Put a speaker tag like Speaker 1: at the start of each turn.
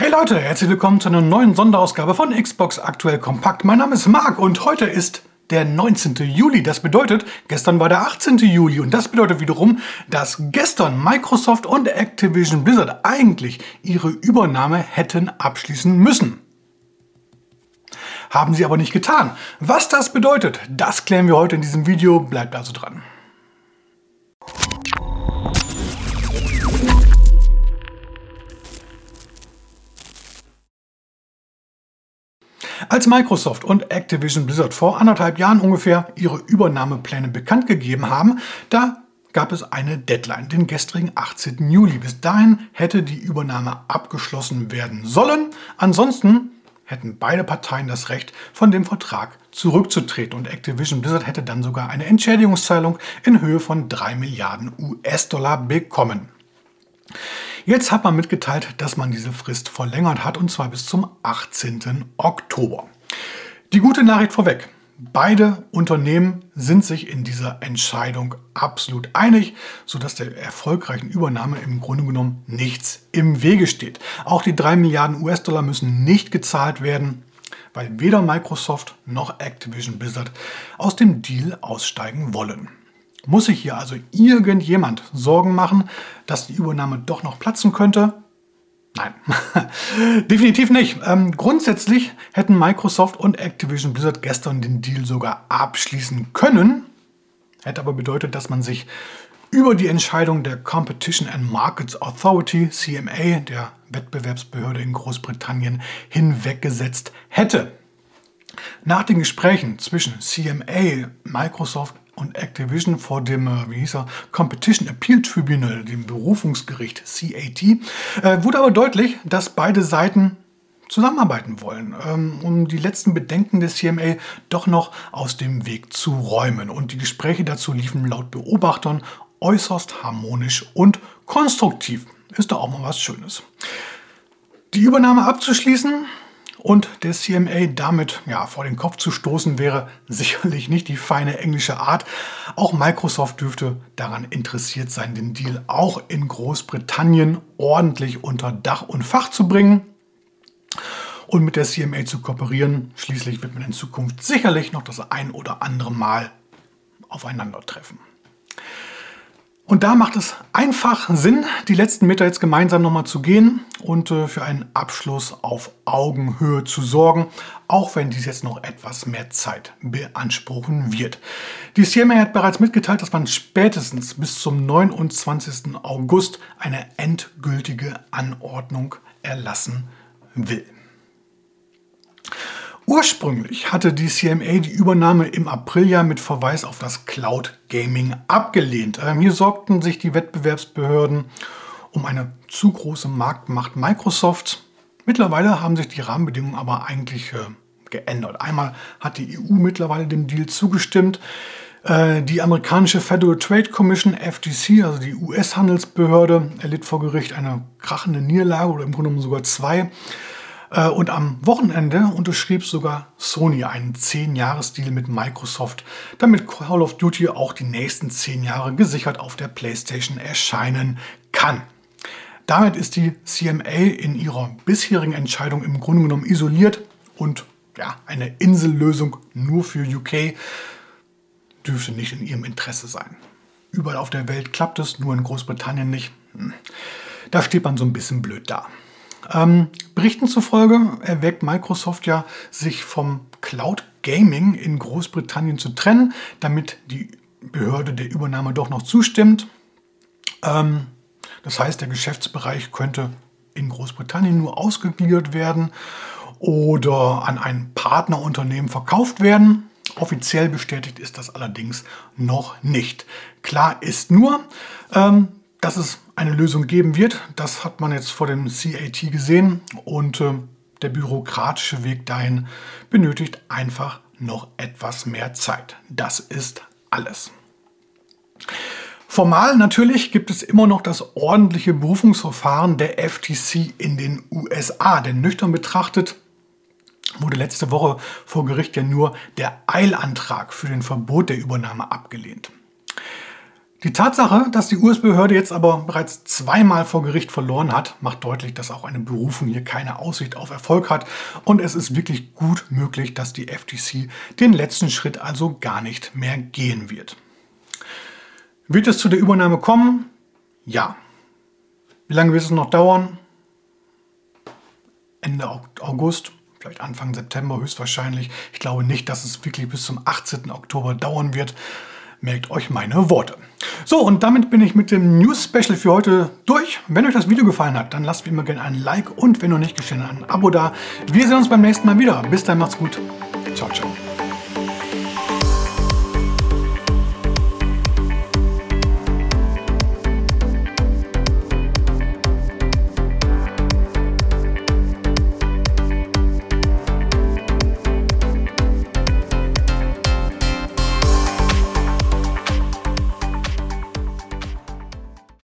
Speaker 1: Hey Leute, herzlich willkommen zu einer neuen Sonderausgabe von Xbox Aktuell Kompakt. Mein Name ist Marc und heute ist der 19. Juli. Das bedeutet, gestern war der 18. Juli und das bedeutet wiederum, dass gestern Microsoft und Activision Blizzard eigentlich ihre Übernahme hätten abschließen müssen. Haben sie aber nicht getan. Was das bedeutet, das klären wir heute in diesem Video. Bleibt also dran. Als Microsoft und Activision Blizzard vor anderthalb Jahren ungefähr ihre Übernahmepläne bekannt gegeben haben, da gab es eine Deadline, den gestrigen 18. Juli. Bis dahin hätte die Übernahme abgeschlossen werden sollen. Ansonsten hätten beide Parteien das Recht, von dem Vertrag zurückzutreten und Activision Blizzard hätte dann sogar eine Entschädigungszahlung in Höhe von 3 Milliarden US-Dollar bekommen. Jetzt hat man mitgeteilt, dass man diese Frist verlängert hat und zwar bis zum 18. Oktober. Die gute Nachricht vorweg. Beide Unternehmen sind sich in dieser Entscheidung absolut einig, sodass der erfolgreichen Übernahme im Grunde genommen nichts im Wege steht. Auch die 3 Milliarden US-Dollar müssen nicht gezahlt werden, weil weder Microsoft noch Activision Blizzard aus dem Deal aussteigen wollen. Muss sich hier also irgendjemand Sorgen machen, dass die Übernahme doch noch platzen könnte? Nein, definitiv nicht. Ähm, grundsätzlich hätten Microsoft und Activision Blizzard gestern den Deal sogar abschließen können. Hätte aber bedeutet, dass man sich über die Entscheidung der Competition and Markets Authority, CMA, der Wettbewerbsbehörde in Großbritannien, hinweggesetzt hätte. Nach den Gesprächen zwischen CMA, Microsoft und Activision vor dem, äh, wie hieß er, Competition Appeal Tribunal, dem Berufungsgericht CAT, äh, wurde aber deutlich, dass beide Seiten zusammenarbeiten wollen, ähm, um die letzten Bedenken des CMA doch noch aus dem Weg zu räumen. Und die Gespräche dazu liefen laut Beobachtern äußerst harmonisch und konstruktiv. Ist doch auch mal was Schönes. Die Übernahme abzuschließen, und der CMA damit ja, vor den Kopf zu stoßen wäre sicherlich nicht die feine englische Art. Auch Microsoft dürfte daran interessiert sein, den Deal auch in Großbritannien ordentlich unter Dach und Fach zu bringen und mit der CMA zu kooperieren. Schließlich wird man in Zukunft sicherlich noch das ein oder andere Mal aufeinandertreffen. Und da macht es einfach Sinn, die letzten Meter jetzt gemeinsam nochmal zu gehen und äh, für einen Abschluss auf Augenhöhe zu sorgen, auch wenn dies jetzt noch etwas mehr Zeit beanspruchen wird. Die CMA hat bereits mitgeteilt, dass man spätestens bis zum 29. August eine endgültige Anordnung erlassen will. Ursprünglich hatte die CMA die Übernahme im April ja mit Verweis auf das Cloud Gaming abgelehnt. Ähm, hier sorgten sich die Wettbewerbsbehörden um eine zu große Marktmacht Microsoft. Mittlerweile haben sich die Rahmenbedingungen aber eigentlich äh, geändert. Einmal hat die EU mittlerweile dem Deal zugestimmt. Äh, die amerikanische Federal Trade Commission, FTC, also die US-Handelsbehörde, erlitt vor Gericht eine krachende Niederlage oder im Grunde genommen sogar zwei. Äh, und am Wochenende unterschrieb sogar Sony einen 10-Jahres-Deal mit Microsoft, damit Call of Duty auch die nächsten 10 Jahre gesichert auf der PlayStation erscheinen kann. Damit ist die CMA in ihrer bisherigen Entscheidung im Grunde genommen isoliert und ja, eine Insellösung nur für UK dürfte nicht in ihrem Interesse sein. Überall auf der Welt klappt es, nur in Großbritannien nicht. Hm. Da steht man so ein bisschen blöd da. Ähm, Berichten zufolge erwägt Microsoft ja, sich vom Cloud Gaming in Großbritannien zu trennen, damit die Behörde der Übernahme doch noch zustimmt. Ähm, das heißt, der Geschäftsbereich könnte in Großbritannien nur ausgegliedert werden oder an ein Partnerunternehmen verkauft werden. Offiziell bestätigt ist das allerdings noch nicht. Klar ist nur, ähm, dass es eine Lösung geben wird. Das hat man jetzt vor dem CAT gesehen und äh, der bürokratische Weg dahin benötigt einfach noch etwas mehr Zeit. Das ist alles. Formal natürlich gibt es immer noch das ordentliche Berufungsverfahren der FTC in den USA, denn nüchtern betrachtet wurde letzte Woche vor Gericht ja nur der Eilantrag für den Verbot der Übernahme abgelehnt. Die Tatsache, dass die US-Behörde jetzt aber bereits zweimal vor Gericht verloren hat, macht deutlich, dass auch eine Berufung hier keine Aussicht auf Erfolg hat. Und es ist wirklich gut möglich, dass die FTC den letzten Schritt also gar nicht mehr gehen wird. Wird es zu der Übernahme kommen? Ja. Wie lange wird es noch dauern? Ende August, vielleicht Anfang September höchstwahrscheinlich. Ich glaube nicht, dass es wirklich bis zum 18. Oktober dauern wird. Merkt euch meine Worte. So, und damit bin ich mit dem News-Special für heute durch. Wenn euch das Video gefallen hat, dann lasst wie immer gerne ein Like und wenn noch nicht geschehen, ein Abo da. Wir sehen uns beim nächsten Mal wieder. Bis dann, macht's gut. Ciao, ciao.